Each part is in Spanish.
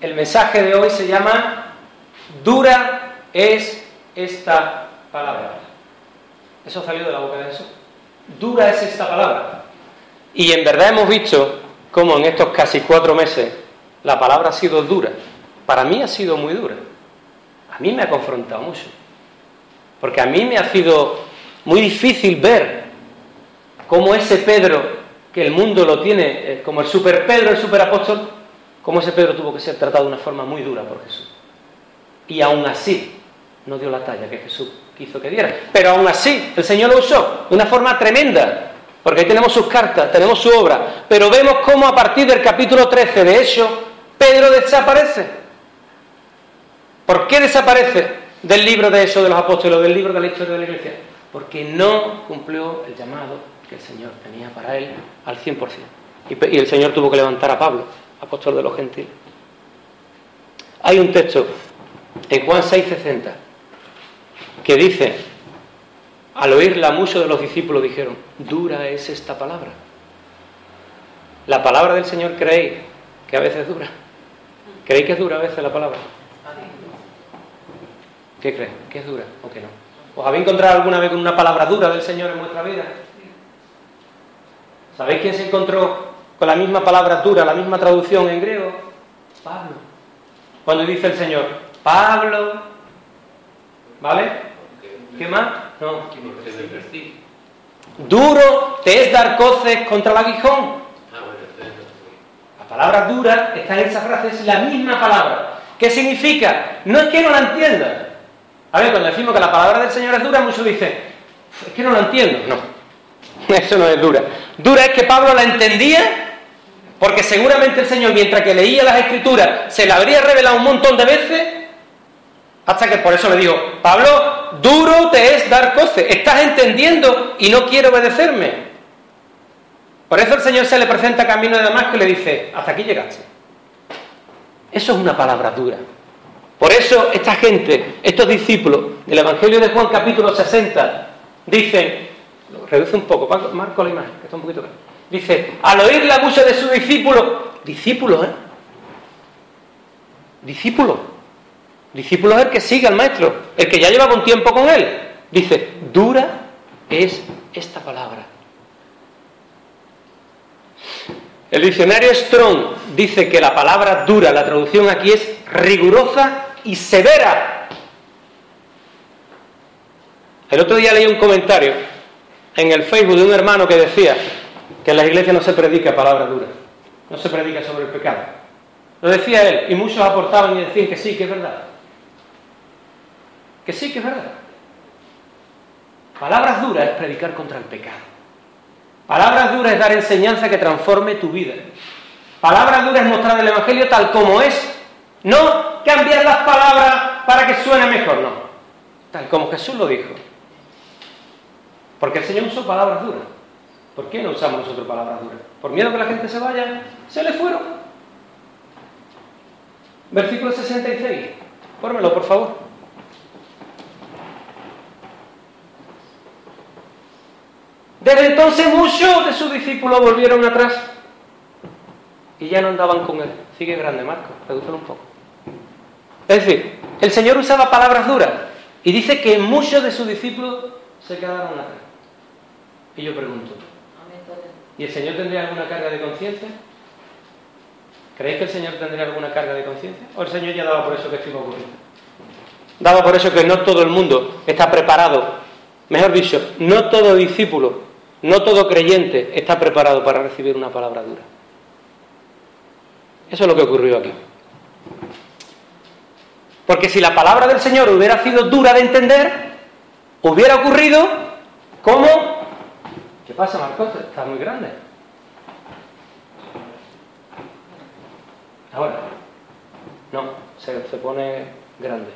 El mensaje de hoy se llama Dura es esta palabra. Eso salió de la boca de Jesús. Dura es esta palabra. Y en verdad hemos visto cómo en estos casi cuatro meses la palabra ha sido dura. Para mí ha sido muy dura. A mí me ha confrontado mucho. Porque a mí me ha sido muy difícil ver cómo ese Pedro, que el mundo lo tiene eh, como el super Pedro, el super apóstol, cómo ese Pedro tuvo que ser tratado de una forma muy dura por Jesús. Y aún así no dio la talla que Jesús quiso que diera. Pero aún así el Señor lo usó de una forma tremenda. Porque ahí tenemos sus cartas, tenemos su obra. Pero vemos cómo a partir del capítulo 13 de hecho, Pedro desaparece. ¿Por qué desaparece del libro de eso de los apóstoles, del libro de la historia de la iglesia? Porque no cumplió el llamado que el Señor tenía para él al 100%. Y el Señor tuvo que levantar a Pablo apóstol de los gentiles. Hay un texto en Juan 6:60 que dice, al oírla muchos de los discípulos dijeron, dura es esta palabra. La palabra del Señor creéis que a veces dura. ¿Creéis que es dura a veces la palabra? ¿Qué crees? ¿Que es dura o que no? ¿Os habéis encontrado alguna vez con una palabra dura del Señor en vuestra vida? ¿Sabéis quién se encontró con la misma palabra dura, la misma traducción en griego, Pablo. Cuando dice el Señor, Pablo, ¿vale? ¿Qué más? No. Duro te es dar coces contra el aguijón. La palabra dura está en esa frase, es la misma palabra. ¿Qué significa? No es que no la entienda. A ver, cuando decimos que la palabra del Señor es dura, muchos dicen, es que no la entiendo. No, eso no es dura. Dura es que Pablo la entendía porque seguramente el Señor, mientras que leía las escrituras, se la habría revelado un montón de veces, hasta que por eso le digo, Pablo, duro te es dar coces, estás entendiendo y no quiere obedecerme. Por eso el Señor se le presenta camino de Damasco y le dice, hasta aquí llegaste. Eso es una palabra dura. Por eso esta gente, estos discípulos del Evangelio de Juan capítulo 60, dicen, reduce un poco, marco la imagen, que está un poquito Dice, al oír la mucha de su discípulo, discípulo, ¿eh? Discípulo. Discípulo es el que sigue al maestro, el que ya lleva un tiempo con él. Dice, dura es esta palabra. El diccionario Strong dice que la palabra dura, la traducción aquí es rigurosa y severa. El otro día leí un comentario en el Facebook de un hermano que decía, que en la iglesia no se predica palabra dura, no se predica sobre el pecado. Lo decía él, y muchos aportaban y decían que sí, que es verdad. Que sí, que es verdad. Palabras duras es predicar contra el pecado. Palabras duras es dar enseñanza que transforme tu vida. Palabras duras es mostrar el Evangelio tal como es. No cambiar las palabras para que suene mejor, no. Tal como Jesús lo dijo. Porque el Señor usó palabras duras. ¿Por qué no usamos nosotros palabras duras? ¿Por miedo que la gente se vaya? Se le fueron. Versículo 66. Fórmelo, por favor. Desde entonces muchos de sus discípulos volvieron atrás y ya no andaban con él. Sigue grande, Marco, redúcelo un poco. Es decir, el Señor usaba palabras duras y dice que muchos de sus discípulos se quedaron atrás. Y yo pregunto, ¿Y el Señor tendría alguna carga de conciencia? ¿Creéis que el Señor tendría alguna carga de conciencia? ¿O el Señor ya daba por eso que esto ocurrir? Daba por eso que no todo el mundo está preparado. Mejor dicho, no todo discípulo, no todo creyente está preparado para recibir una palabra dura. Eso es lo que ocurrió aquí. Porque si la palabra del Señor hubiera sido dura de entender, hubiera ocurrido como ¿Qué pasa, Marcos? Está muy grande. Ahora, No, se, se pone grande.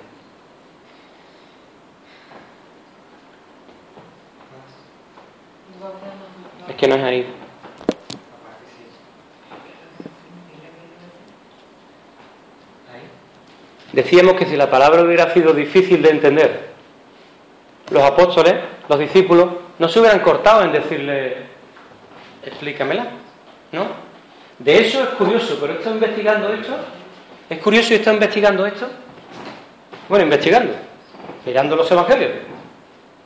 Es que no es ahí. Decíamos que si la palabra hubiera sido difícil de entender, los apóstoles, los discípulos, no se hubieran cortado en decirle, explícamela, ¿no? De eso es curioso, pero está investigando esto. Es curioso y está investigando esto. Bueno, investigando, mirando los evangelios.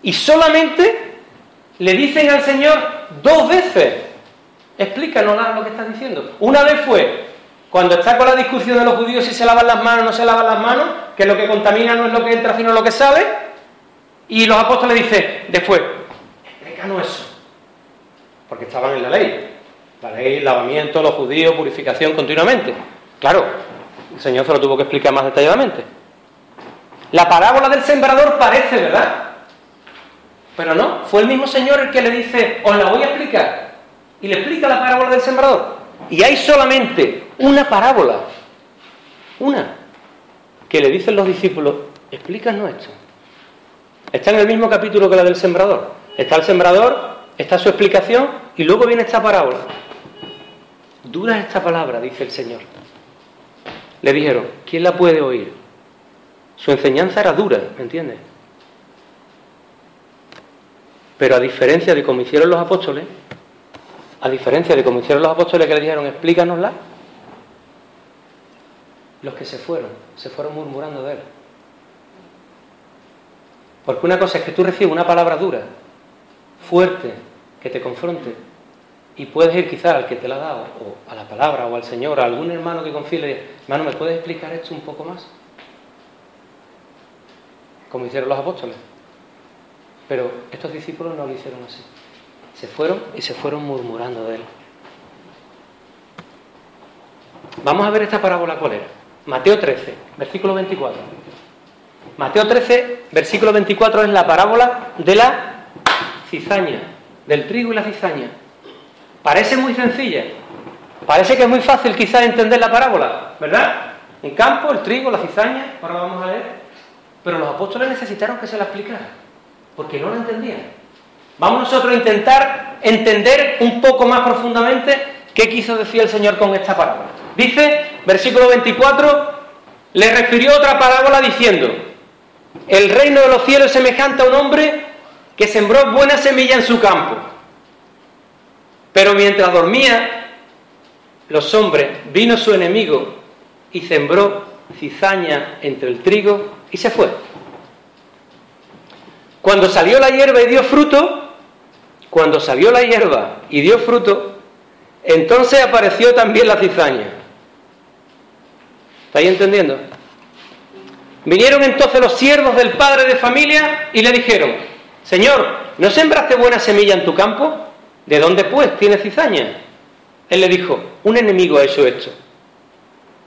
Y solamente le dicen al Señor dos veces, explícanos lo que estás diciendo. Una vez fue cuando está con la discusión de los judíos si se lavan las manos o no se lavan las manos, que lo que contamina no es lo que entra, sino lo que sale. Y los apóstoles dicen después, explícanos eso. Porque estaban en la ley. La ley, lavamiento, los judíos, purificación continuamente. Claro, el Señor se lo tuvo que explicar más detalladamente. La parábola del sembrador parece, ¿verdad? Pero no, fue el mismo Señor el que le dice, os la voy a explicar. Y le explica la parábola del sembrador. Y hay solamente una parábola, una, que le dicen los discípulos, explícanos esto. Está en el mismo capítulo que la del sembrador. Está el sembrador, está su explicación y luego viene esta parábola. Dura esta palabra, dice el Señor. Le dijeron, ¿quién la puede oír? Su enseñanza era dura, ¿me entiendes? Pero a diferencia de como hicieron los apóstoles, a diferencia de como hicieron los apóstoles que le dijeron, explícanosla, los que se fueron, se fueron murmurando de él. Porque una cosa es que tú recibes una palabra dura, fuerte, que te confronte, y puedes ir quizás al que te la ha dado, o a la palabra, o al Señor, a algún hermano que confíe le hermano, ¿me puedes explicar esto un poco más? Como hicieron los apóstoles. Pero estos discípulos no lo hicieron así. Se fueron y se fueron murmurando de él. Vamos a ver esta parábola cuál era. Mateo 13, versículo 24. Mateo 13, versículo 24 es la parábola de la cizaña, del trigo y la cizaña. Parece muy sencilla. Parece que es muy fácil quizás entender la parábola, ¿verdad? Un campo, el trigo, la cizaña, ahora vamos a ver. Pero los apóstoles necesitaron que se la explicara porque no lo entendían. Vamos nosotros a intentar entender un poco más profundamente qué quiso decir el Señor con esta parábola. Dice, versículo 24, le refirió otra parábola diciendo, el reino de los cielos es semejante a un hombre que sembró buena semilla en su campo. Pero mientras dormía, los hombres, vino su enemigo y sembró cizaña entre el trigo y se fue. Cuando salió la hierba y dio fruto, cuando salió la hierba y dio fruto, entonces apareció también la cizaña. ¿Estáis entendiendo? Vinieron entonces los siervos del padre de familia y le dijeron, Señor, ¿no sembraste buena semilla en tu campo? ¿De dónde pues tiene cizaña? Él le dijo, un enemigo ha hecho esto.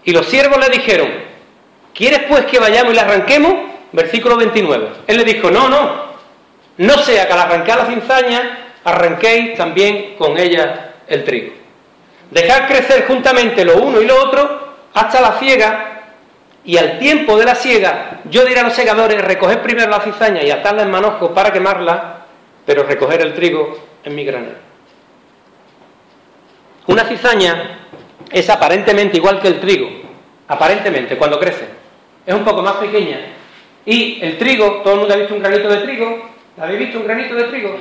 Y los siervos le dijeron, ¿quieres pues que vayamos y la arranquemos? Versículo 29. Él le dijo, no, no, no sea que al arrancar la cizaña, arranquéis también con ella el trigo. Dejad crecer juntamente lo uno y lo otro hasta la ciega, y al tiempo de la siega, yo diré a los segadores, recoger primero la cizaña y atarla en manojos para quemarla, pero recoger el trigo en mi granero. Una cizaña es aparentemente igual que el trigo, aparentemente, cuando crece. Es un poco más pequeña. Y el trigo, todo el mundo ha visto un granito de trigo, ¿Habéis visto un granito de trigo?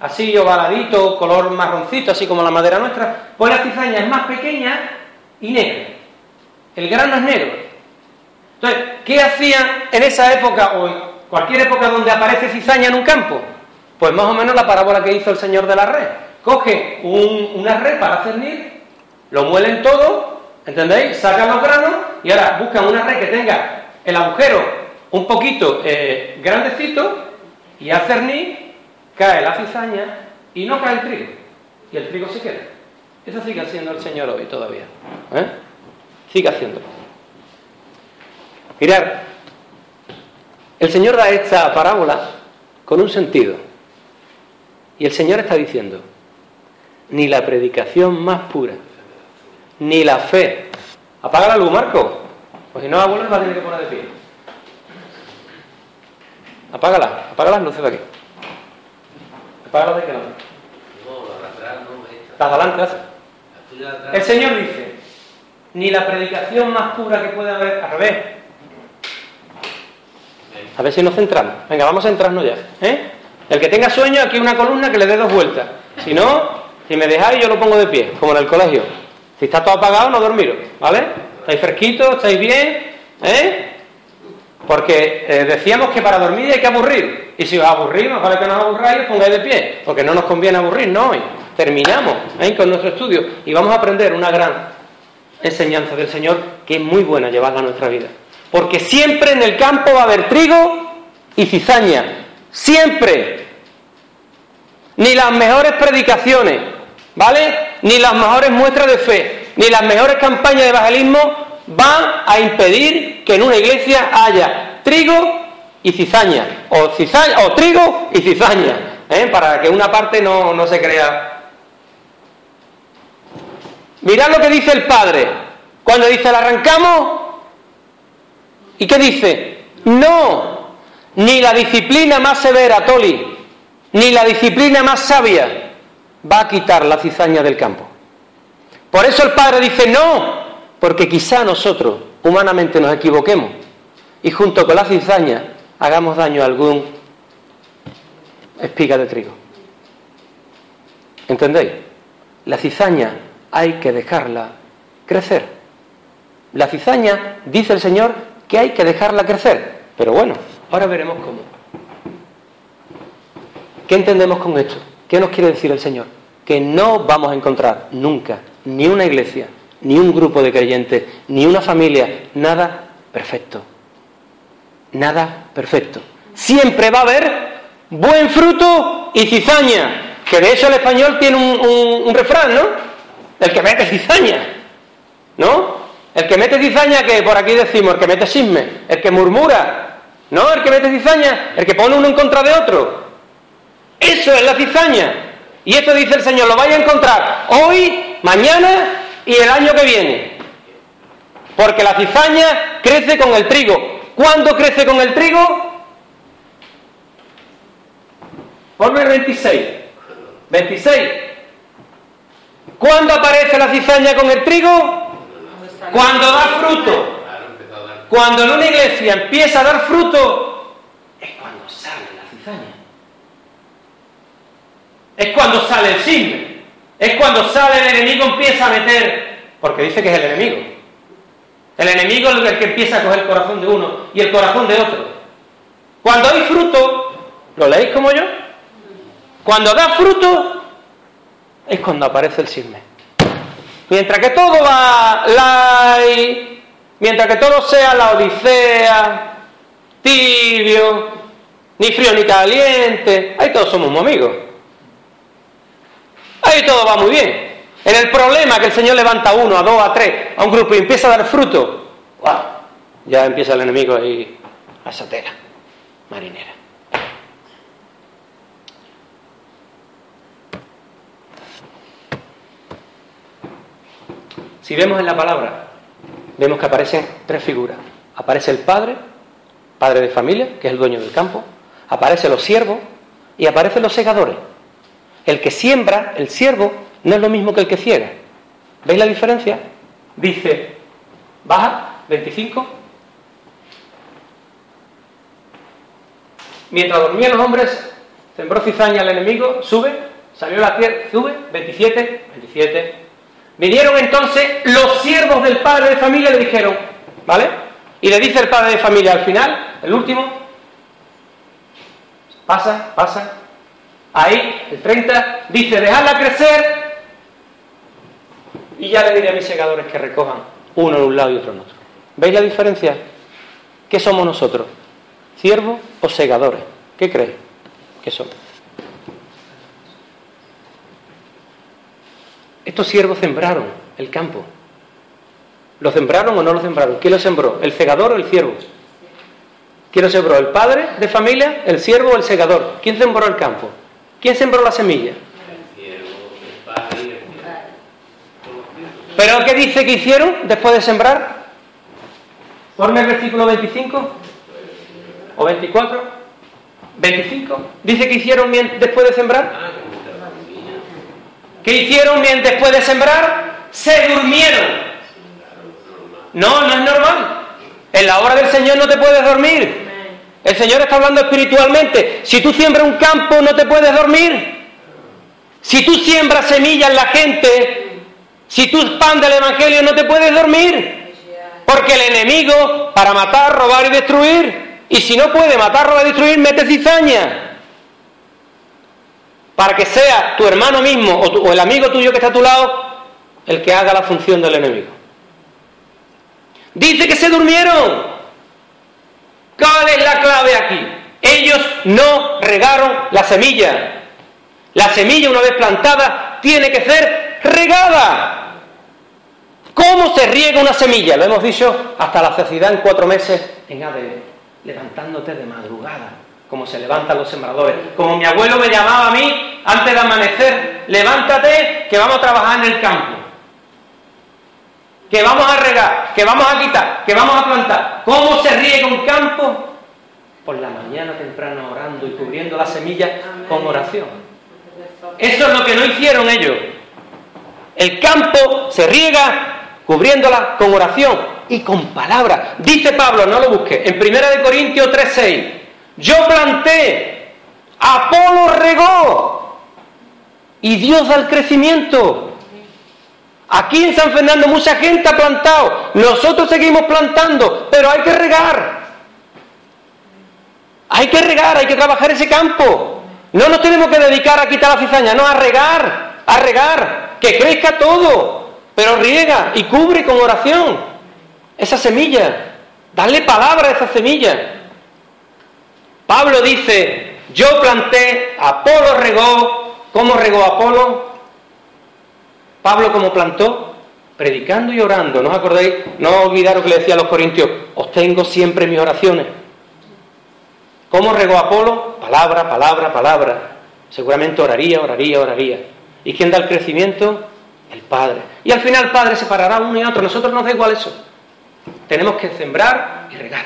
Así ovaladito, color marroncito, así como la madera nuestra. Pues la cizaña es más pequeña y negra. El grano es negro. Entonces, ¿qué hacían en esa época o cualquier época donde aparece cizaña en un campo? Pues más o menos la parábola que hizo el señor de la red. Coge una red para cernir, lo muelen todo, ¿entendéis? Sacan los granos y ahora buscan una red que tenga el agujero un poquito eh, grandecito y al cernir cae la cizaña y no cae el trigo. Y el trigo se queda. Eso sigue haciendo el Señor hoy todavía. ¿eh? Sigue haciéndolo. Mirad, el Señor da esta parábola con un sentido. Y el Señor está diciendo, ni la predicación más pura, ni la fe. Apaga la luz, Marco. Pues si no la vuelve va a tener que poner de pie. Apágala, apaga las luces de aquí. Apágala de qué lado. No, la de atrás no. Las de atrás. El Señor dice, ni la predicación más pura que puede haber, al revés. A ver si nos centramos. Venga, vamos a centrarnos ya. ¿eh? El que tenga sueño, aquí una columna que le dé dos vueltas. Si no, si me dejáis, yo lo pongo de pie, como en el colegio. Si está todo apagado, no dormiros, ¿vale? ¿Estáis fresquitos? ¿Estáis bien? ¿Eh? Porque eh, decíamos que para dormir hay que aburrir. Y si os aburrimos, más vale que nos aburráis, os pongáis de pie. Porque no nos conviene aburrirnos hoy. Terminamos ¿eh? con nuestro estudio y vamos a aprender una gran enseñanza del Señor que es muy buena llevarla a nuestra vida. Porque siempre en el campo va a haber trigo y cizaña. Siempre. Ni las mejores predicaciones, ¿vale? Ni las mejores muestras de fe, ni las mejores campañas de evangelismo van a impedir que en una iglesia haya trigo y cizaña. O, cizaña, o trigo y cizaña. ¿eh? Para que una parte no, no se crea Mirad lo que dice el Padre. Cuando dice, la arrancamos. ¿Y qué dice? No. Ni la disciplina más severa, Toli, ni la disciplina más sabia va a quitar la cizaña del campo. Por eso el Padre dice, no. Porque quizá nosotros humanamente nos equivoquemos y junto con la cizaña hagamos daño a algún espiga de trigo. ¿Entendéis? La cizaña hay que dejarla crecer. La cizaña, dice el Señor, que hay que dejarla crecer. Pero bueno, ahora veremos cómo. ¿Qué entendemos con esto? ¿Qué nos quiere decir el Señor? Que no vamos a encontrar nunca ni una iglesia, ni un grupo de creyentes, ni una familia, nada perfecto. Nada perfecto. Siempre va a haber buen fruto y cizaña. Que de hecho el español tiene un, refrán, ¿no? El que mete cizaña, ¿no? El que mete cizaña, que por aquí decimos, el que mete sisme, el que murmura, ¿no? El que mete cizaña, el que pone uno en contra de otro. Eso es la cizaña. Y esto dice el Señor, lo vais a encontrar hoy, mañana y el año que viene. Porque la cizaña crece con el trigo. ¿Cuándo crece con el trigo? Ponme 26. 26. ¿Cuándo aparece la cizaña con el trigo? Cuando da fruto. Cuando en una iglesia empieza a dar fruto, es cuando sale la cizaña. Es cuando sale el chisme. Es cuando sale el enemigo empieza a meter, porque dice que es el enemigo. El enemigo es el que empieza a coger el corazón de uno y el corazón de otro. Cuando hay fruto, ¿lo leéis como yo? Cuando da fruto, es cuando aparece el chisme. Mientras que todo va light, mientras que todo sea la odisea, tibio, ni frío ni caliente, ahí todos somos amigos. Ahí todo va muy bien. En el problema que el Señor levanta a uno, a dos, a tres, a un grupo y empieza a dar fruto, ¡guau! ya empieza el enemigo ahí a marinera. Si vemos en la palabra, vemos que aparecen tres figuras. Aparece el padre, padre de familia, que es el dueño del campo, aparecen los siervos y aparecen los segadores. El que siembra, el siervo, no es lo mismo que el que ciega. ¿Veis la diferencia? Dice, baja, 25. Mientras dormían los hombres, sembró cizaña al enemigo, sube, salió la tierra, sube, 27, 27. Vinieron entonces los siervos del padre de familia y le dijeron, ¿vale? Y le dice el padre de familia al final, el último, pasa, pasa, ahí, el 30, dice, dejadla crecer y ya le diré a mis segadores que recojan uno en un lado y otro en otro. ¿Veis la diferencia? ¿Qué somos nosotros? ¿Siervos o segadores? ¿Qué creéis que somos? Estos siervos sembraron el campo. ¿Lo sembraron o no lo sembraron? ¿Quién lo sembró? ¿El segador o el siervo? ¿Quién lo sembró? ¿El padre de familia, el siervo o el segador? ¿Quién sembró el campo? ¿Quién sembró la semilla? ¿Pero qué dice que hicieron después de sembrar? Ponme el versículo 25 o 24. 25. Dice que hicieron después de sembrar. Ah, que me está la semilla. ¿Qué hicieron bien después de sembrar? Se durmieron. No, no es normal. En la hora del Señor no te puedes dormir. El Señor está hablando espiritualmente. Si tú siembras un campo, no te puedes dormir. Si tú siembras semillas en la gente, si tú expandes el Evangelio, no te puedes dormir. Porque el enemigo, para matar, robar y destruir, y si no puede matar, robar y destruir, mete cizaña. Para que sea tu hermano mismo o, el amigo tuyo que está a tu lado el que haga la función del enemigo. Dice que se durmieron. ¿Cuál es la clave aquí? Ellos no regaron la semilla. La semilla, una vez plantada, tiene que ser regada. ¿Cómo se riega una semilla? Lo hemos dicho hasta la saciedad en cuatro meses en ADN. Levantándote de madrugada, como se levantan los sembradores. Como mi abuelo me llamaba a mí antes de amanecer, levántate que vamos a trabajar en el campo. Que vamos a regar, que vamos a quitar, que vamos a plantar. ¿Cómo se riega un campo? Por la mañana temprano orando y cubriendo la semilla con oración. Eso es lo que no hicieron ellos. El campo se riega cubriéndola con oración y con palabras. Dice Pablo, no lo busque, en 1 de Corintios 3:6, yo planté, Apolo regó y Dios da el crecimiento. Aquí en San Fernando mucha gente ha plantado, nosotros seguimos plantando, pero hay que regar. Hay que regar, hay que trabajar ese campo. No nos tenemos que dedicar a quitar la cizaña, no, a regar, a regar, que crezca todo, pero riega y cubre con oración esa semilla. Darle palabra a esa semilla. Pablo dice, yo planté, Apolo regó, ¿cómo regó Apolo? Pablo como plantó, predicando y orando. ¿No os acordáis? No olvidaros que le decía a los corintios, os tengo siempre mis oraciones. ¿Cómo regó Apolo? Palabra, palabra, palabra. Seguramente oraría, oraría, oraría. ¿Y quién da el crecimiento? El Padre. Y al final el Padre separará uno y otro. Nosotros nos da igual eso. Tenemos que sembrar y regar.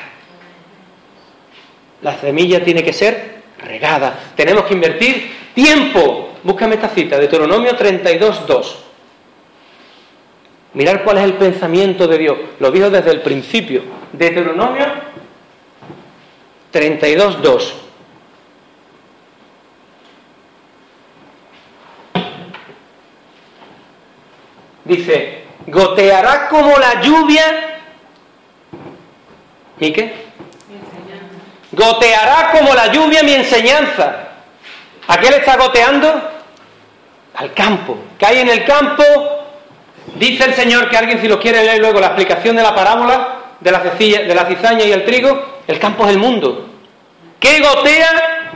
La semilla tiene que ser regada. Tenemos que invertir tiempo. Búscame esta cita, Deuteronomio 32, 2. Mirar cuál es el pensamiento de Dios. Lo dijo desde el principio. Deuteronomio 32, 2. Dice, goteará como la lluvia. ¿Y qué? Goteará como la lluvia mi enseñanza. ¿A qué le está goteando? Al campo. Que hay en el campo, dice el Señor que alguien si lo quiere leer luego la explicación de la parábola de la, cecilla- de la cizaña y el trigo, el campo es el mundo. ¿Qué gotea?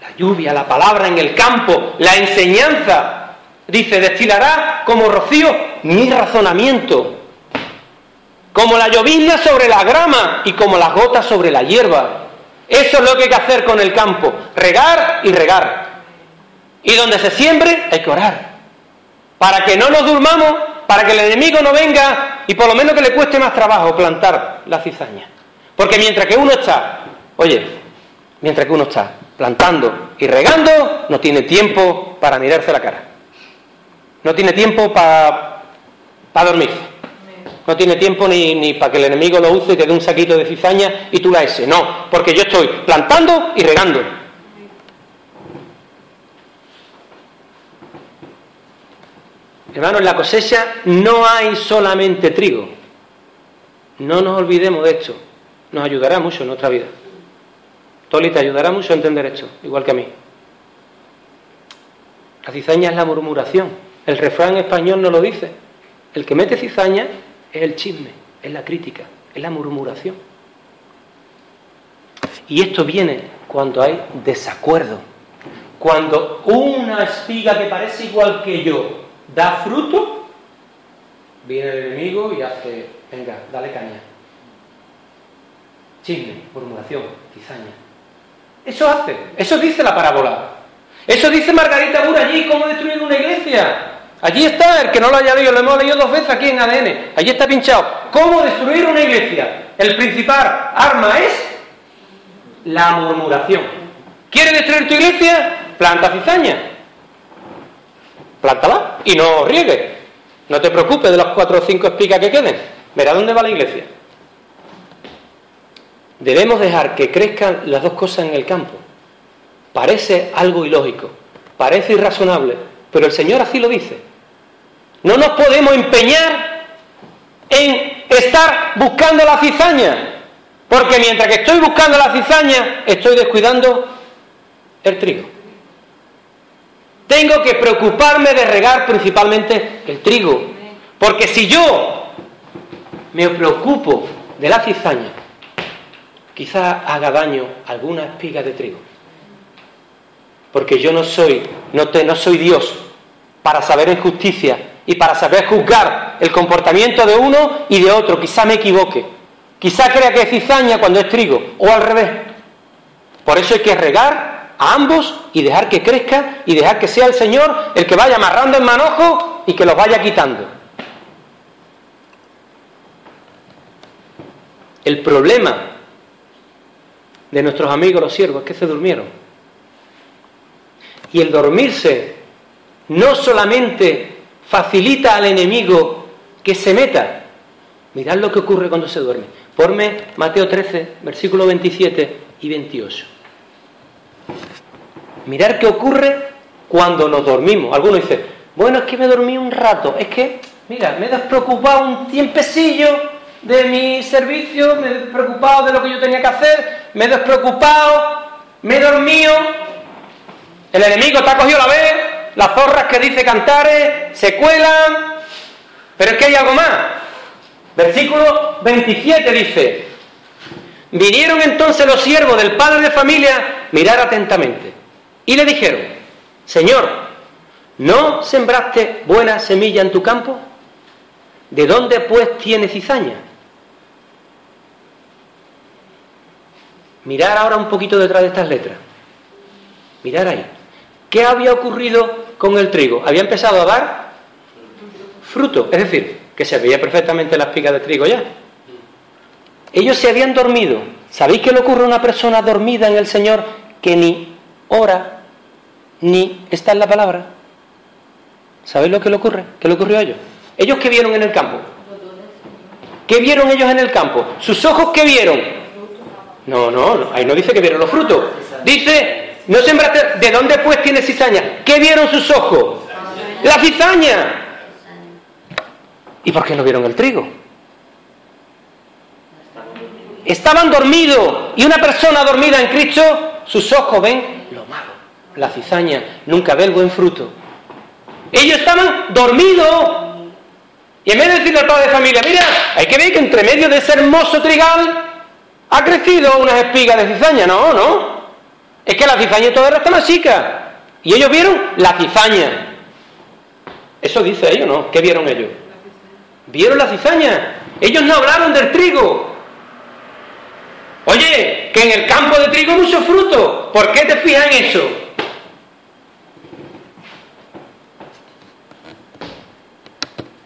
La lluvia, la palabra en el campo, la enseñanza. Dice, destilará como rocío mi razonamiento, como la llovizna sobre la grama y como las gotas sobre la hierba. Eso es lo que hay que hacer con el campo, regar y regar. Y donde se siembre hay que orar. Para que no nos durmamos, para que el enemigo no venga y por lo menos que le cueste más trabajo plantar la cizaña. Porque mientras que uno está, oye, mientras que uno está plantando y regando, no tiene tiempo para mirarse la cara. No tiene tiempo para dormirse. No tiene tiempo ni, ni para que el enemigo lo use y te dé un saquito de cizaña y tú la ese. No, porque yo estoy plantando y regando. Hermanos, en la cosecha no hay solamente trigo. No nos olvidemos de esto. Nos ayudará mucho en nuestra vida. Toli te ayudará mucho a entender esto, igual que a mí. La cizaña es la murmuración. El refrán español no lo dice. El que mete cizaña es el chisme, es la crítica, es la murmuración. Y esto viene cuando hay desacuerdo. Cuando una espiga que parece igual que yo da fruto, viene el enemigo y hace, venga, dale caña. Chisme, murmuración, cizaña. Eso hace, eso dice la parábola. Eso dice Margarita Bura allí, cómo destruir una iglesia. Allí está, el que no lo haya leído, lo hemos leído dos veces aquí en ADN. Allí está pinchado. ¿Cómo destruir una iglesia? El principal arma es la murmuración. ¿Quieres destruir tu iglesia? Planta cizaña. Plántala y no riegue. No te preocupes de las cuatro o cinco espigas que queden. Verá dónde va la iglesia. Debemos dejar que crezcan las dos cosas en el campo. Parece algo ilógico, parece irrazonable, pero el Señor así lo dice. No nos podemos empeñar en estar buscando la cizaña, porque mientras que estoy buscando la cizaña, estoy descuidando el trigo. Tengo que preocuparme de regar principalmente el trigo, porque si yo me preocupo de la cizaña, quizá haga daño alguna espiga de trigo. Porque yo no soy, no, te, no soy Dios para saber en justicia y para saber juzgar el comportamiento de uno y de otro. Quizá me equivoque. Quizá crea que es cizaña cuando es trigo, o al revés. Por eso hay que regar a ambos y dejar que crezca y dejar que sea el Señor el que vaya amarrando el manojo y que los vaya quitando. El problema de nuestros amigos los siervos es que se durmieron. Y el dormirse no solamente facilita al enemigo que se meta. Mirad lo que ocurre cuando se duerme. Ponme Mateo 13, versículo 27 y 28. Mirad qué ocurre cuando nos dormimos. Algunos dicen, bueno, es que me dormí un rato. Es que, mira, me he despreocupado un tiempecillo de mi servicio, me he despreocupado de lo que yo tenía que hacer, me he despreocupado, me he dormido. El enemigo te ha cogido la vez, las zorras que dice Cantares se cuelan, pero es que hay algo más. Versículo 27 dice, vinieron entonces los siervos del padre de familia mirar atentamente y le dijeron, Señor, ¿no sembraste buena semilla en tu campo? ¿De dónde pues tiene cizaña? Mirar ahora un poquito detrás de estas letras. Mirar ahí. ¿Qué había ocurrido con el trigo? Había empezado a dar fruto, es decir, que se veía perfectamente la espiga de trigo ya. Ellos se habían dormido. ¿Sabéis qué le ocurre a una persona dormida en el Señor que ni ora ni está en la palabra? ¿Sabéis lo que le ocurre? ¿Qué le ocurrió a ellos? ¿Ellos qué vieron en el campo? ¿Qué vieron ellos en el campo? ¿Sus ojos qué vieron? No, no, no, ahí no dice que vieron los frutos. Dice no sembraste. ¿De dónde pues tiene cizaña? ¿Qué vieron sus ojos? La cizaña. ¿Y por qué no vieron el trigo? Estaban dormidos. Y una persona dormida en Cristo, sus ojos ven lo malo. La cizaña nunca ve el buen fruto. Ellos estaban dormidos. Y en vez de decirle al padre de familia, mira, hay que ver que entre medio de ese hermoso trigal ha crecido unas espigas de cizaña. No, no. Es que la cizaña todavía está más chica. Y ellos vieron la cizaña. Eso dice ellos, ¿no? ¿Qué vieron ellos? Vieron la cizaña. Ellos no hablaron del trigo. Oye, que en el campo de trigo mucho fruto. ¿Por qué te fijas en eso?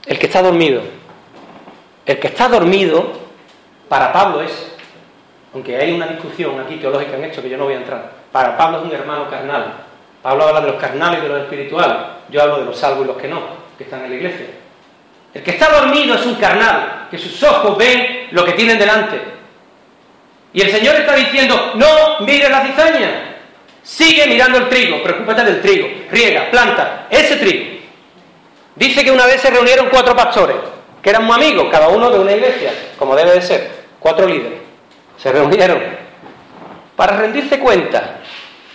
El que está dormido. El que está dormido, para Pablo es, aunque hay una discusión aquí teológica en esto que yo no voy a entrar, para Pablo es un hermano carnal. Pablo habla de los carnales y de los espirituales. Yo hablo de los salvos y los que no, que están en la iglesia. El que está dormido es un carnal, que sus ojos ven lo que tienen delante. Y el Señor está diciendo, no mires la cizaña, sigue mirando el trigo, preocúpate del trigo, riega, planta, ese trigo. Dice que una vez se reunieron cuatro pastores, que eran muy amigos, cada uno de una iglesia, como debe de ser, cuatro líderes. Se reunieron para rendirse cuenta.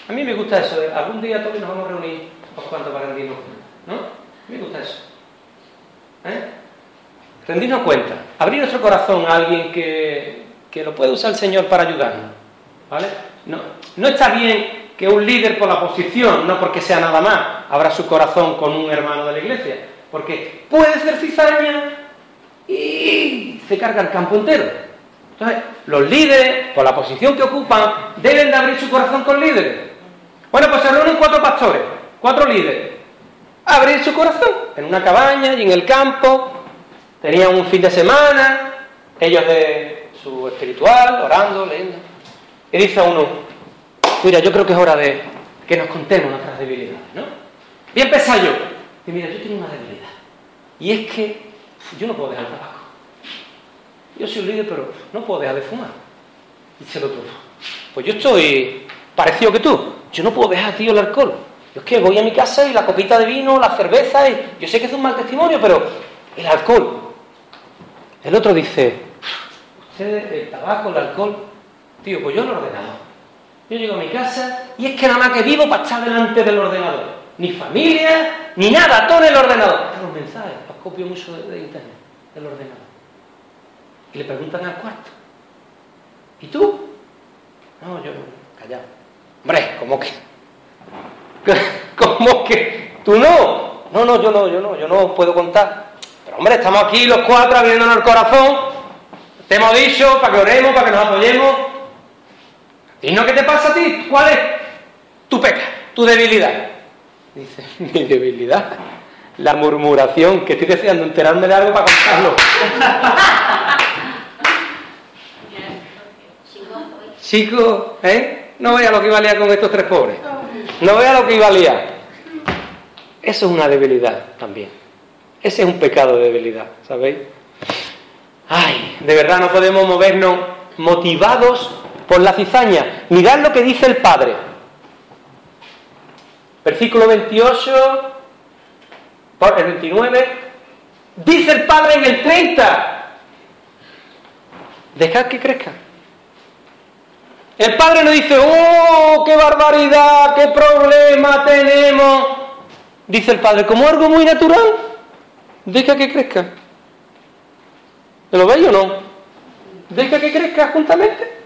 A mí me gusta eso, ¿eh? algún día todos nos vamos a reunir por cuanto para rendirnos ¿no? Me gusta eso. ¿Eh? Rendirnos cuenta, abrir nuestro corazón a alguien que, que lo puede usar el Señor para ayudarnos. ¿Vale? No, no está bien que un líder por la posición, no porque sea nada más, abra su corazón con un hermano de la iglesia, porque puede ser cizaña y se carga el campo entero. Entonces, los líderes, por la posición que ocupan, deben de abrir su corazón con líderes. Bueno, pues se reúnen cuatro pastores, cuatro líderes. abrir su corazón en una cabaña y en el campo. Tenían un fin de semana, ellos de su espiritual, orando, leyendo. Y dice a uno, mira, yo creo que es hora de que nos contemos nuestras debilidades, ¿no? Bien a yo. Y mira, yo tengo una debilidad. Y es que yo no puedo dejar el tabaco. Yo soy un líder, pero no puedo dejar de fumar. Dice el otro, pues yo estoy parecido que tú. Yo no puedo dejar, tío, el alcohol. Yo es que voy a mi casa y la copita de vino, la cerveza, y yo sé que es un mal testimonio, pero el alcohol. El otro dice, usted, el tabaco, el alcohol, tío, pues yo lo ordenado. Yo llego a mi casa y es que nada más que vivo para estar delante del ordenador. Ni familia, ni nada, todo en el ordenador. Los mensajes, los copio mucho de, internet, del ordenador. Y le preguntan al cuarto. ¿Y tú? No, yo callado. Hombre, ¿cómo que? ¿Cómo que? ¿Tú no? No, no, yo no, yo no, yo no puedo contar. Pero hombre, estamos aquí los cuatro abriéndonos el corazón. Te hemos dicho para que oremos, para que nos apoyemos. ¿Y no qué te pasa a ti? ¿Cuál es tu peca, tu debilidad? Dice, mi debilidad, la murmuración, que estoy deseando enterarme de algo para contarlo. Chico, ¿eh? No vea lo que valía con estos tres pobres. No vea lo que iba a liar. Eso es una debilidad también. Ese es un pecado de debilidad, ¿sabéis? Ay, de verdad no podemos movernos motivados por la cizaña. Mirad lo que dice el Padre. Versículo 28, el 29. Dice el Padre en el 30. Dejad que crezca. El padre no dice, oh, qué barbaridad, qué problema tenemos. Dice el padre, como algo muy natural, deja que crezca. ¿Lo veis o no? Deja que crezca juntamente.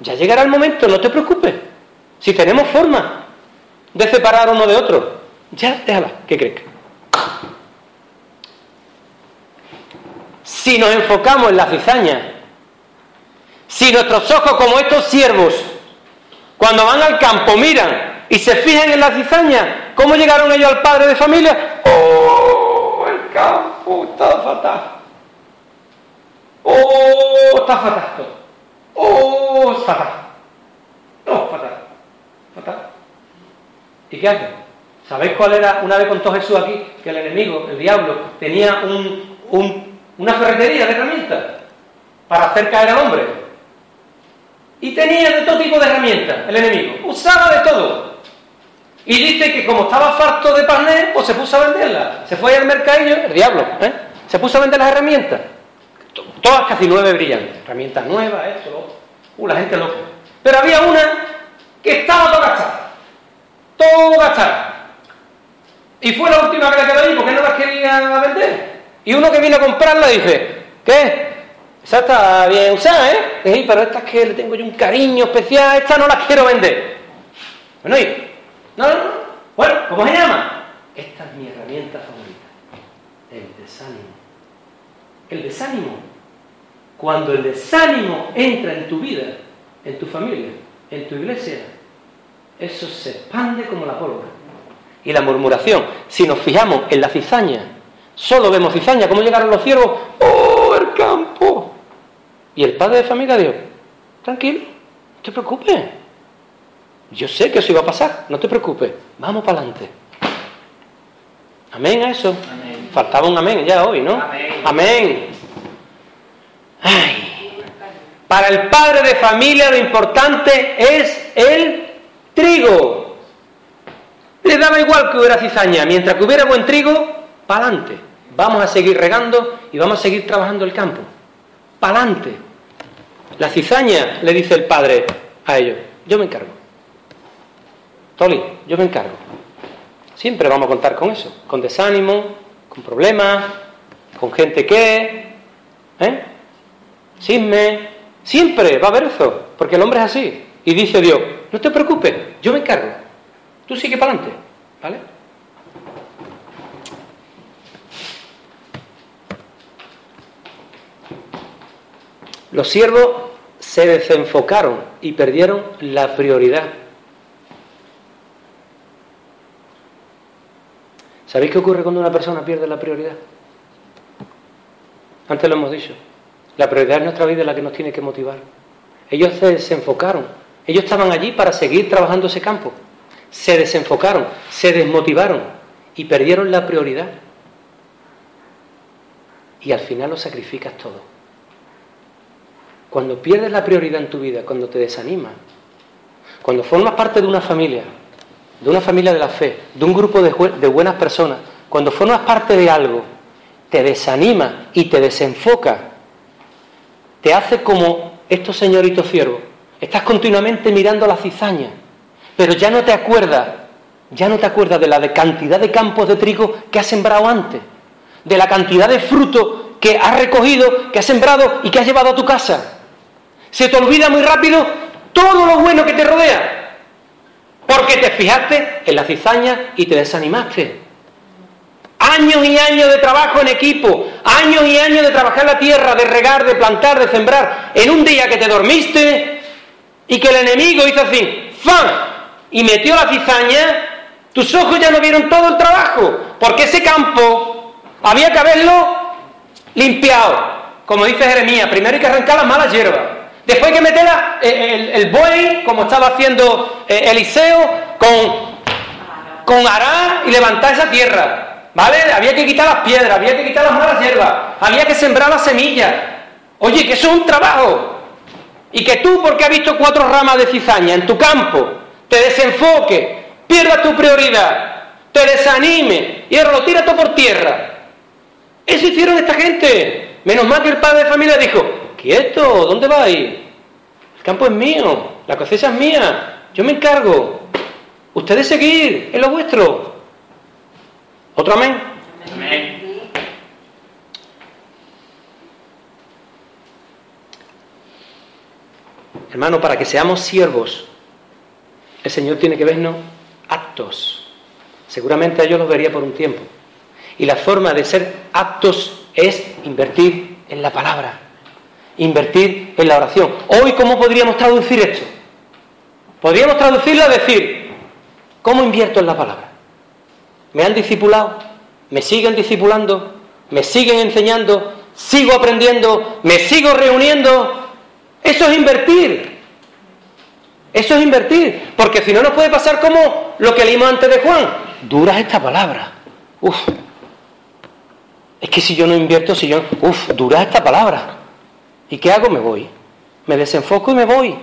Ya llegará el momento, no te preocupes. Si tenemos forma de separar uno de otro, ya déjala que crezca. Si nos enfocamos en la cizaña si nuestros ojos, como estos siervos, cuando van al campo, miran y se fijan en la cizaña, ¿cómo llegaron ellos al padre de familia? ¡Oh! El campo está fatal. ¡Oh! Está fatal ¡Oh! Es fatal. No, fatal. Fatal. ¿Y qué hacen? ¿Sabéis cuál era? Una vez contó Jesús aquí que el enemigo, el diablo, tenía un, una ferretería de herramientas para hacer caer al hombre. Y tenía de todo tipo de herramientas, el enemigo. Usaba de todo. Y dice que como estaba farto de pané, pues se puso a venderlas. Se fue al mercadillo, el diablo, ¿eh? se puso a vender las herramientas. Todas casi nueve brillantes. Herramientas nuevas, esto, lo Uh, la gente loca. Pero había una que estaba todo gastada. Todo gastada. Y fue la última que le quedó ahí porque no las quería vender. Y uno que vino a comprarla dice, ¿qué? Esa está bien usada, ¿eh? pero esta es que le tengo yo un cariño especial, esta no la quiero vender. Bueno, y... No, no, no. Bueno, ¿cómo se llama? Esta es mi herramienta favorita. El desánimo. El desánimo. Cuando el desánimo entra en tu vida, en tu familia, en tu iglesia, eso se expande como la pólvora. Y la murmuración, si nos fijamos en la cizaña, solo vemos cizaña, ¿cómo llegaron los ciervos? ¡Oh, el campo! Y el padre de familia dijo, tranquilo, no te preocupes. Yo sé que eso iba a pasar, no te preocupes, vamos para adelante. Amén a eso. Faltaba un amén ya hoy, ¿no? Amén. Ay. Para el padre de familia lo importante es el trigo. Le daba igual que hubiera cizaña, mientras que hubiera buen trigo, para adelante. Vamos a seguir regando y vamos a seguir trabajando el campo. Para adelante. La cizaña, le dice el padre a ellos, yo me encargo. Toli, yo me encargo. Siempre vamos a contar con eso, con desánimo, con problemas, con gente que, ¿eh? Sisme, siempre va a haber eso, porque el hombre es así. Y dice Dios, no te preocupes, yo me encargo. Tú sigue para adelante, ¿vale? Los siervos se desenfocaron y perdieron la prioridad. ¿Sabéis qué ocurre cuando una persona pierde la prioridad? Antes lo hemos dicho. La prioridad en nuestra vida es la que nos tiene que motivar. Ellos se desenfocaron. Ellos estaban allí para seguir trabajando ese campo. Se desenfocaron, se desmotivaron y perdieron la prioridad. Y al final lo sacrificas todo. Cuando pierdes la prioridad en tu vida, cuando te desanimas, cuando formas parte de una familia, de una familia de la fe, de un grupo de, buenas personas, cuando formas parte de algo, te desanima y te desenfoca, te hace como estos señoritos ciervos. Estás continuamente mirando la cizaña, pero ya no te acuerdas, ya no te acuerdas de la cantidad de campos de trigo que has sembrado antes, de la cantidad de fruto que has recogido, que has sembrado y que has llevado a tu casa. Se te olvida muy rápido todo lo bueno que te rodea, porque te fijaste en la cizaña y te desanimaste. Años y años de trabajo en equipo, años y años de trabajar la tierra, de regar, de plantar, de sembrar, en un día que te dormiste y que el enemigo hizo así, ¡fan! y metió la cizaña, tus ojos ya no vieron todo el trabajo, porque ese campo había que haberlo limpiado. Como dice Jeremías, primero hay que arrancar las malas hierbas. Después hay que meter el, el, buey, como estaba haciendo eh, Eliseo, con, con ará y levantar esa tierra. ¿Vale? Había que quitar las piedras, había que quitar las malas hierbas, había que sembrar las semillas. Oye, que eso es un trabajo. Y que tú, porque has visto cuatro ramas de cizaña en tu campo, te desenfoque, pierdas tu prioridad, te desanime y lo tira todo por tierra. Eso hicieron esta gente. Menos mal que el padre de familia dijo, quieto, ¿dónde vais? El campo es mío, la cosecha es mía, yo me encargo. Ustedes seguir, es lo vuestro. ¿Otro amén? Amén. Hermano, para que seamos siervos, el Señor tiene que vernos aptos. Seguramente a ellos los vería por un tiempo. Y la forma de ser aptos es invertir en la palabra, invertir en la oración. Hoy, ¿cómo podríamos traducir esto? Podríamos traducirlo a decir, ¿cómo invierto en la palabra? me han discipulado, me siguen discipulando, me siguen enseñando, sigo aprendiendo, me sigo reuniendo. Eso es invertir. Eso es invertir. Porque si no nos puede pasar como lo que leímos antes de Juan. Dura esta palabra. Uf. Es que si yo no invierto, si yo... Uf, dura esta palabra. ¿Y qué hago? Me voy. Me desenfoco y me voy.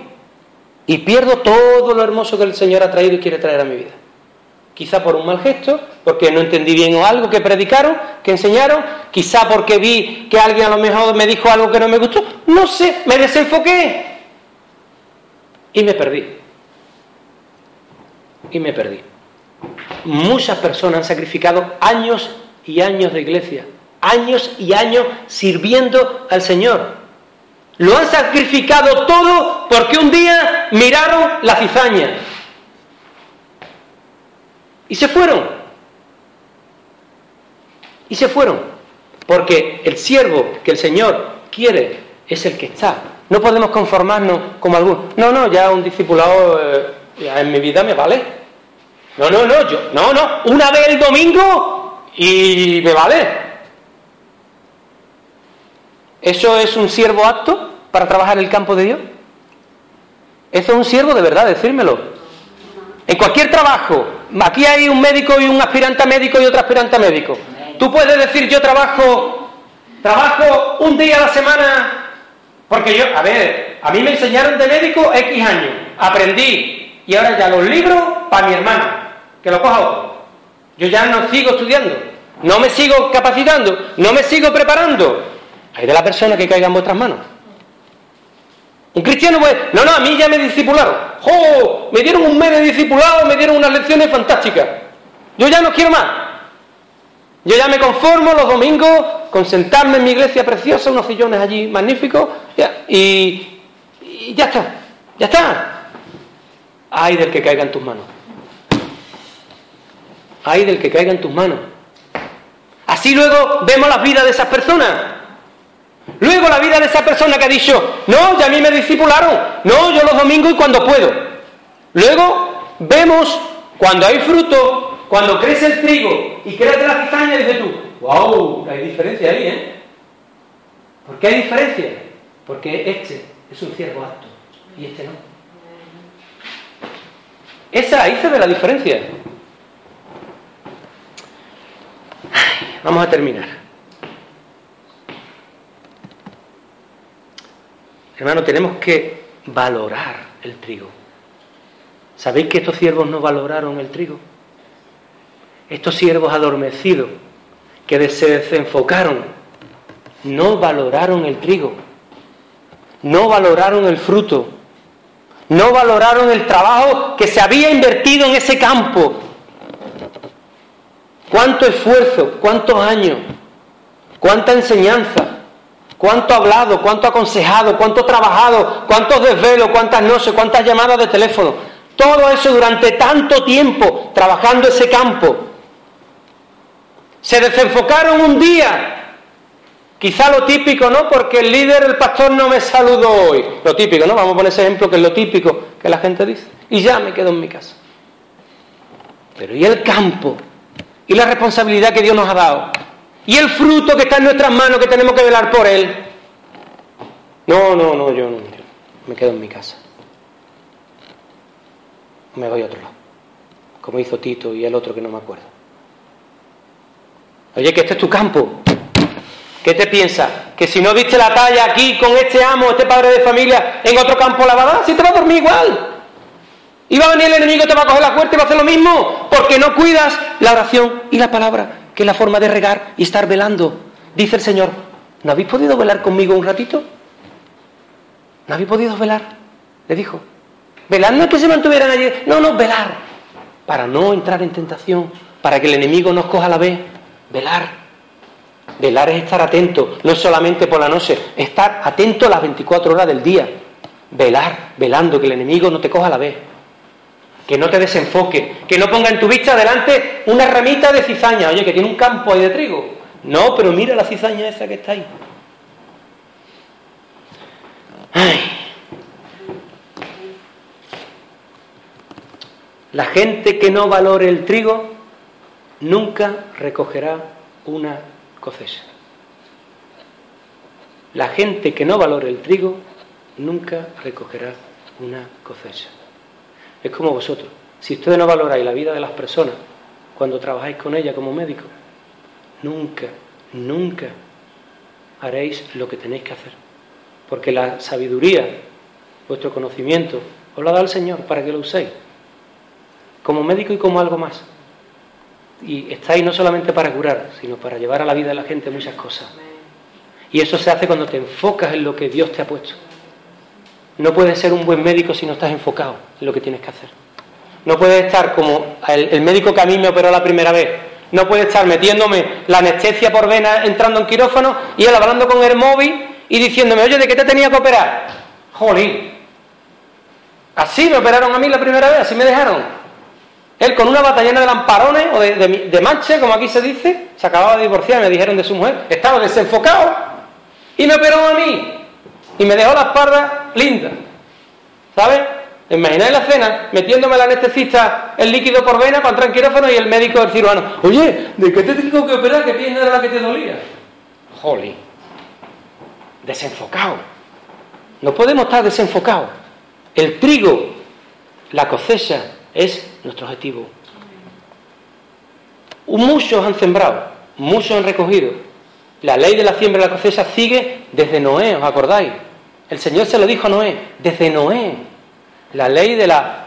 Y pierdo todo lo hermoso que el Señor ha traído y quiere traer a mi vida quizá por un mal gesto, porque no entendí bien o algo que predicaron, que enseñaron, quizá porque vi que alguien a lo mejor me dijo algo que no me gustó, no sé, me desenfoqué y me perdí. Y me perdí. Muchas personas han sacrificado años y años de iglesia, años y años sirviendo al Señor. Lo han sacrificado todo porque un día miraron la cizaña, y se fueron. Y se fueron. Porque el siervo que el Señor quiere es el que está. No podemos conformarnos como algún. No, no, ya un discipulado eh, en mi vida me vale. No, no, no, yo. No, no. Una vez el domingo y me vale. ¿Eso es un siervo apto para trabajar el campo de Dios? ¿Eso es un siervo de verdad? Decírmelo. En cualquier trabajo, aquí hay un médico y un aspirante a médico y otro aspirante a médico. Tú puedes decir yo trabajo, trabajo un día a la semana, porque yo, a ver, a mí me enseñaron de médico X años, aprendí y ahora ya los libros para mi hermana, que lo coja otro. Yo ya no sigo estudiando, no me sigo capacitando, no me sigo preparando. Hay de la persona que caiga en vuestras manos. Un cristiano puede, no, no, a mí ya me discipularon. ¡Oh! Me dieron un mes de discipulado, me dieron unas lecciones fantásticas. Yo ya no quiero más. Yo ya me conformo los domingos con sentarme en mi iglesia preciosa, unos sillones allí magníficos, y, y ya está, ya está. Ay del que caiga en tus manos. Ay del que caiga en tus manos. Así luego vemos las vidas de esas personas. Luego la vida de esa persona que ha dicho, no, ya a mí me discipularon, no, yo los domingos y cuando puedo. Luego vemos cuando hay fruto, cuando crece el trigo, y créate la cizaña, dices tú, wow, hay diferencia ahí, ¿eh? ¿Por qué hay diferencia? Porque este es un ciervo apto y este no. Esa ahí se ve la diferencia. vamos a terminar. Hermano, tenemos que valorar el trigo. ¿Sabéis que estos siervos no valoraron el trigo? Estos siervos adormecidos que se desenfocaron, no valoraron el trigo, no valoraron el fruto, no valoraron el trabajo que se había invertido en ese campo. Cuánto esfuerzo, cuántos años, cuánta enseñanza, cuánto hablado, cuánto aconsejado, cuánto trabajado, cuántos desvelos, cuántas noches, cuántas llamadas de teléfono. Todo eso durante tanto tiempo trabajando ese campo. Se desenfocaron un día. Quizá lo típico, ¿no? Porque el líder, el pastor, no me saludó hoy. Lo típico, ¿no? Vamos a poner ese ejemplo que es lo típico que la gente dice. Y ya me quedo en mi casa. Pero ¿y el campo? ¿Y la responsabilidad que Dios nos ha dado? ¿Y el fruto que está en nuestras manos que tenemos que velar por él? No, no, no, yo no. me quedo en mi casa. Me voy a otro lado. Como hizo Tito y el otro que no me acuerdo. Oye, que este es tu campo. ¿Qué te piensas? Que si no viste la talla aquí con este amo, este padre de familia, en otro campo la va si te va a dormir igual. Y va a venir el enemigo, te va a coger la puerta y va a hacer lo mismo, porque no cuidas la oración y la palabra, que es la forma de regar y estar velando. Dice el Señor, ¿no habéis podido velar conmigo un ratito? ¿No habéis podido velar? Le dijo. Velar no es que se mantuvieran allí, no, no, velar. Para no entrar en tentación, para que el enemigo nos coja la vez. Velar. Velar es estar atento, no solamente por la noche, estar atento las 24 horas del día. Velar, velando, que el enemigo no te coja la vez. Que no te desenfoque, que no ponga en tu vista delante una ramita de cizaña, oye, que tiene un campo ahí de trigo. No, pero mira la cizaña esa que está ahí. Ay. La gente que no valore el trigo nunca recogerá una cosecha. La gente que no valore el trigo nunca recogerá una cosecha. Es como vosotros. Si ustedes no valoráis la vida de las personas cuando trabajáis con ellas como médicos, nunca, nunca haréis lo que tenéis que hacer. Porque la sabiduría, vuestro conocimiento, os lo da el Señor para que lo uséis. Como médico y como algo más y estáis no solamente para curar, sino para llevar a la vida de la gente muchas cosas. Y eso se hace cuando te enfocas en lo que Dios te ha puesto. No puedes ser un buen médico si no estás enfocado en lo que tienes que hacer. No puedes estar como el, médico que a mí me operó la primera vez. No puede estar metiéndome la anestesia por vena entrando en quirófano y él hablando con el móvil y diciéndome, oye, ¿de qué te tenía que operar? Jolín. Así me operaron a mí la primera vez, así me dejaron. Él con una bata llena de lamparones o de, de, mancha, como aquí se dice, se acababa de divorciar, me dijeron de su mujer, estaba desenfocado y me operó a mí y me dejó la espalda linda. ¿Sabes? Imagináis la cena metiéndome la anestesista el líquido por vena para entrar en quirófano y el médico del cirujano, oye, ¿de qué te tengo que operar? ¿Qué pierna era la que te dolía? Jolly. Desenfocado. No podemos estar desenfocados. El trigo, la cosecha, es nuestro objetivo. Muchos han sembrado, muchos han recogido. La ley de la siembra y la cosecha sigue desde Noé, ¿os acordáis? El Señor se lo dijo a Noé, desde Noé. La ley de la,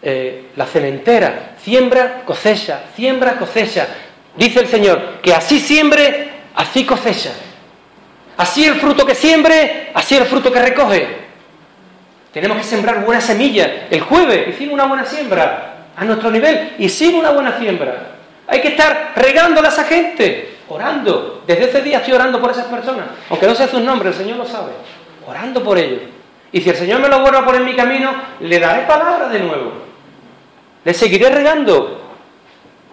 eh, la cementera, siembra, cosecha, siembra, cosecha. Dice el Señor, que así siembre, así cosecha. Así el fruto que siembre, así el fruto que recoge. Tenemos que sembrar buena semilla. El jueves hicimos una buena siembra a nuestro nivel. Hicimos una buena siembra. Hay que estar regándola a esa gente, orando. Desde ese día estoy orando por esas personas. Aunque no sé sus nombres, el Señor lo sabe. Orando por ellos. Y si el Señor me lo vuelve a poner en mi camino, le daré palabra de nuevo. Le seguiré regando.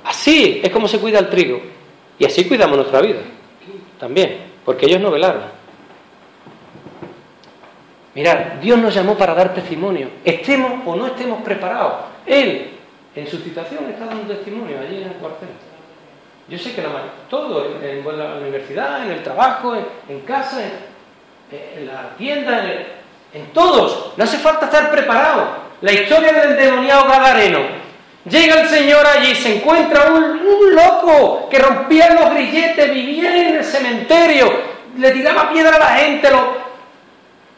Así es como se cuida el trigo. Y así cuidamos nuestra vida. También. Porque ellos no velaron. Mirad, Dios nos llamó para dar testimonio, estemos o no estemos preparados. Él, en su citación, está dando testimonio allí en el cuartel. Yo sé que la todo, en, en la universidad, en el trabajo, en, en casa, en, en la tienda, en, todos. No hace falta estar preparado. La historia del endemoniado Gadareno. Llega el Señor allí, se encuentra un, un loco que rompía los grilletes, vivía en el cementerio, le tiraba piedra a la gente. Lo...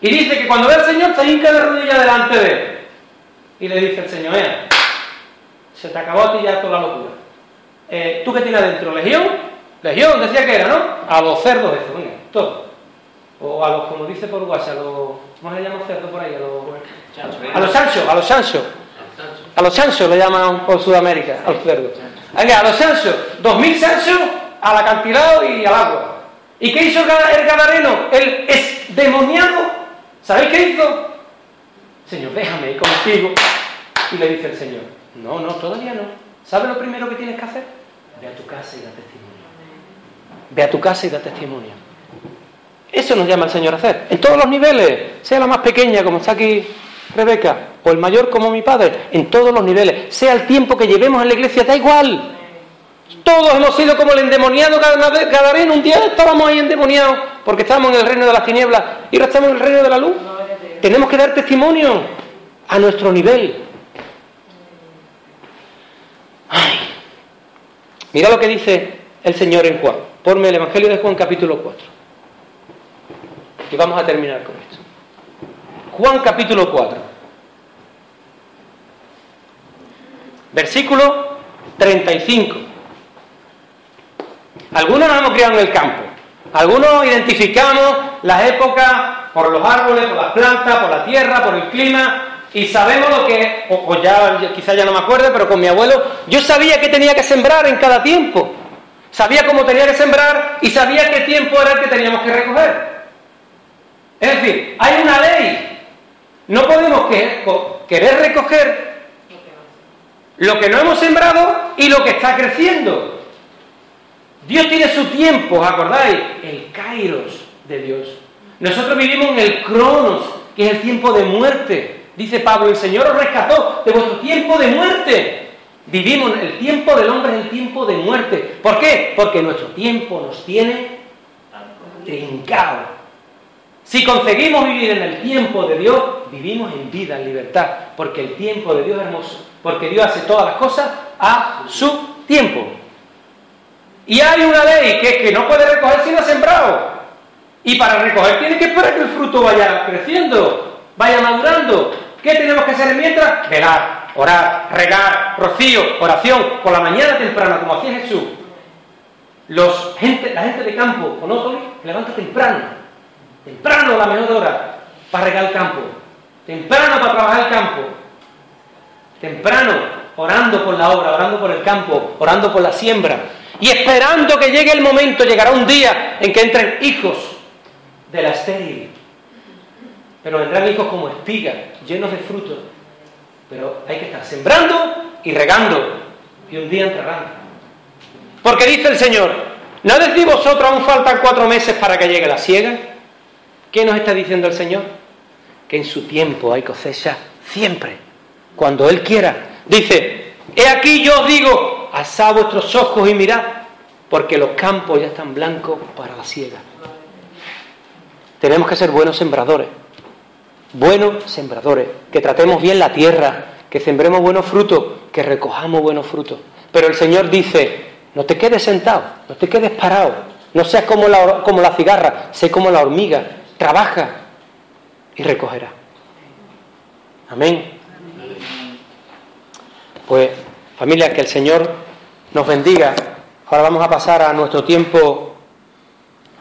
Y dice que cuando ve al Señor se hinca de rodillas delante de él. Y le dice el Señor, "Ea, se te acabó a ti toda la locura. Eh, ¿Tú qué tienes adentro? ¿Legión? Legión, decía que era, ¿no? A los cerdos eso, venga, todo. O a los, como dice por WhatsApp, a los, ¿cómo se llama cerdo por ahí? A los, a los chanchos, a los chanchos. A los chanchos le llaman por Sudamérica, a los cerdos. Venga, a los dos mil chanchos al acantilado y al agua. ¿Y qué hizo el Gada- el gadareno? El es demoniado. ¿Sabéis qué hizo? Señor, déjame ir contigo. Y le dice el Señor, no, no, todavía no. ¿Sabes lo primero que tienes que hacer? Ve a tu casa y da testimonio. Ve a tu casa y da testimonio. Eso nos llama el Señor a hacer. En todos los niveles, sea la más pequeña, como está aquí Rebeca, o el mayor como mi padre, en todos los niveles, sea el tiempo que llevemos en la iglesia, da igual. Todos hemos sido como el endemoniado Gada- Gadareno. Un día estábamos ahí endemoniados porque estábamos en el reino de las tinieblas y ahora estamos en el reino de la luz. Tenemos que dar testimonio a nuestro nivel. Ay. Mira lo que dice el Señor en Juan. Ponme el Evangelio de Juan capítulo 4. Y vamos a terminar con esto. Juan capítulo 4. Versículo 35. Algunos nos hemos criado en el campo. Algunos identificamos las épocas por los árboles, por las plantas, por la tierra, por el clima. Y sabemos lo que, o, ya quizás ya no me acuerdo, pero con mi abuelo, yo sabía que tenía que sembrar en cada tiempo. Sabía cómo tenía que sembrar y sabía qué tiempo era el que teníamos que recoger. Es decir, hay una ley. No podemos querer recoger lo que no hemos sembrado y lo que está creciendo. Dios tiene su tiempo, ¿os acordáis? El kairos de Dios. Nosotros vivimos en el cronos, que es el tiempo de muerte. Dice Pablo, el Señor os rescató de vuestro tiempo de muerte. Vivimos, el tiempo del hombre es el tiempo de muerte. ¿Por qué? Porque nuestro tiempo nos tiene trincado. Si conseguimos vivir en el tiempo de Dios, vivimos en vida, en libertad, porque el tiempo de Dios es hermoso, porque Dios hace todas las cosas a su tiempo. Y hay una ley que es que no puede recoger si no ha sembrado. Y para recoger tiene que esperar que el fruto vaya creciendo, vaya madurando. ¿Qué tenemos que hacer mientras? Velar, orar, regar, rocío, oración, por la mañana temprano, como hacía Jesús. Los gente, la gente de campo, ¿conoces? Se levanta temprano. Temprano la mejor hora para regar el campo. Temprano para trabajar el campo. Temprano orando por la obra, orando por el campo, orando por la siembra. Y esperando que llegue el momento, llegará un día en que entren hijos de la estéril. Pero vendrán hijos como espigas, llenos de fruto. Pero hay que estar sembrando y regando. Y un día entrarán. Porque dice el Señor, ¿no decís vosotros aún faltan cuatro meses para que llegue la siega? ¿Qué nos está diciendo el Señor? Que en su tiempo hay cosecha siempre, cuando Él quiera. Dice, he aquí yo os digo, alzad vuestros ojos y mirad, porque los campos ya están blancos para la siega. Tenemos que ser buenos sembradores, buenos sembradores, que tratemos bien la tierra, que sembremos buenos frutos, que recojamos buenos frutos. Pero el Señor dice, no te quedes sentado, no te quedes parado, no seas como la, como la cigarra, sé como la hormiga, trabaja y recogerá. Amén. Pues familia, que el Señor nos bendiga. Ahora vamos a pasar a nuestro tiempo